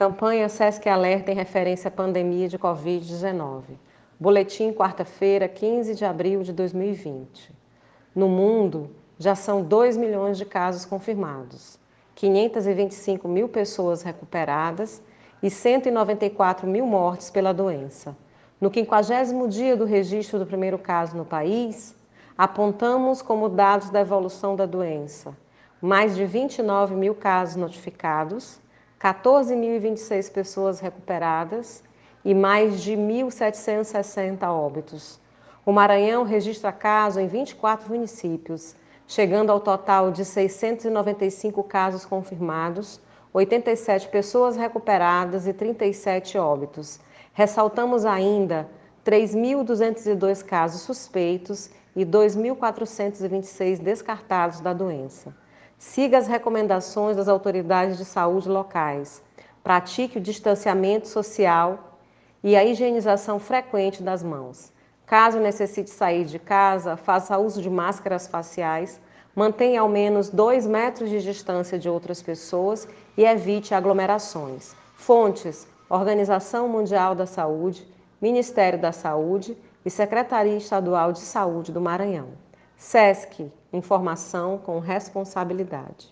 Campanha SESC Alerta em referência à pandemia de Covid-19. Boletim, quarta-feira, 15 de abril de 2020. No mundo, já são 2 milhões de casos confirmados, 525 mil pessoas recuperadas e 194 mil mortes pela doença. No 50 dia do registro do primeiro caso no país, apontamos como dados da evolução da doença mais de 29 mil casos notificados, 14.026 pessoas recuperadas e mais de 1.760 óbitos. O Maranhão registra casos em 24 municípios, chegando ao total de 695 casos confirmados, 87 pessoas recuperadas e 37 óbitos. Ressaltamos ainda 3.202 casos suspeitos e 2.426 descartados da doença. Siga as recomendações das autoridades de saúde locais. Pratique o distanciamento social e a higienização frequente das mãos. Caso necessite sair de casa, faça uso de máscaras faciais, mantenha ao menos 2 metros de distância de outras pessoas e evite aglomerações. Fontes: Organização Mundial da Saúde, Ministério da Saúde e Secretaria Estadual de Saúde do Maranhão. SESC Informação com responsabilidade.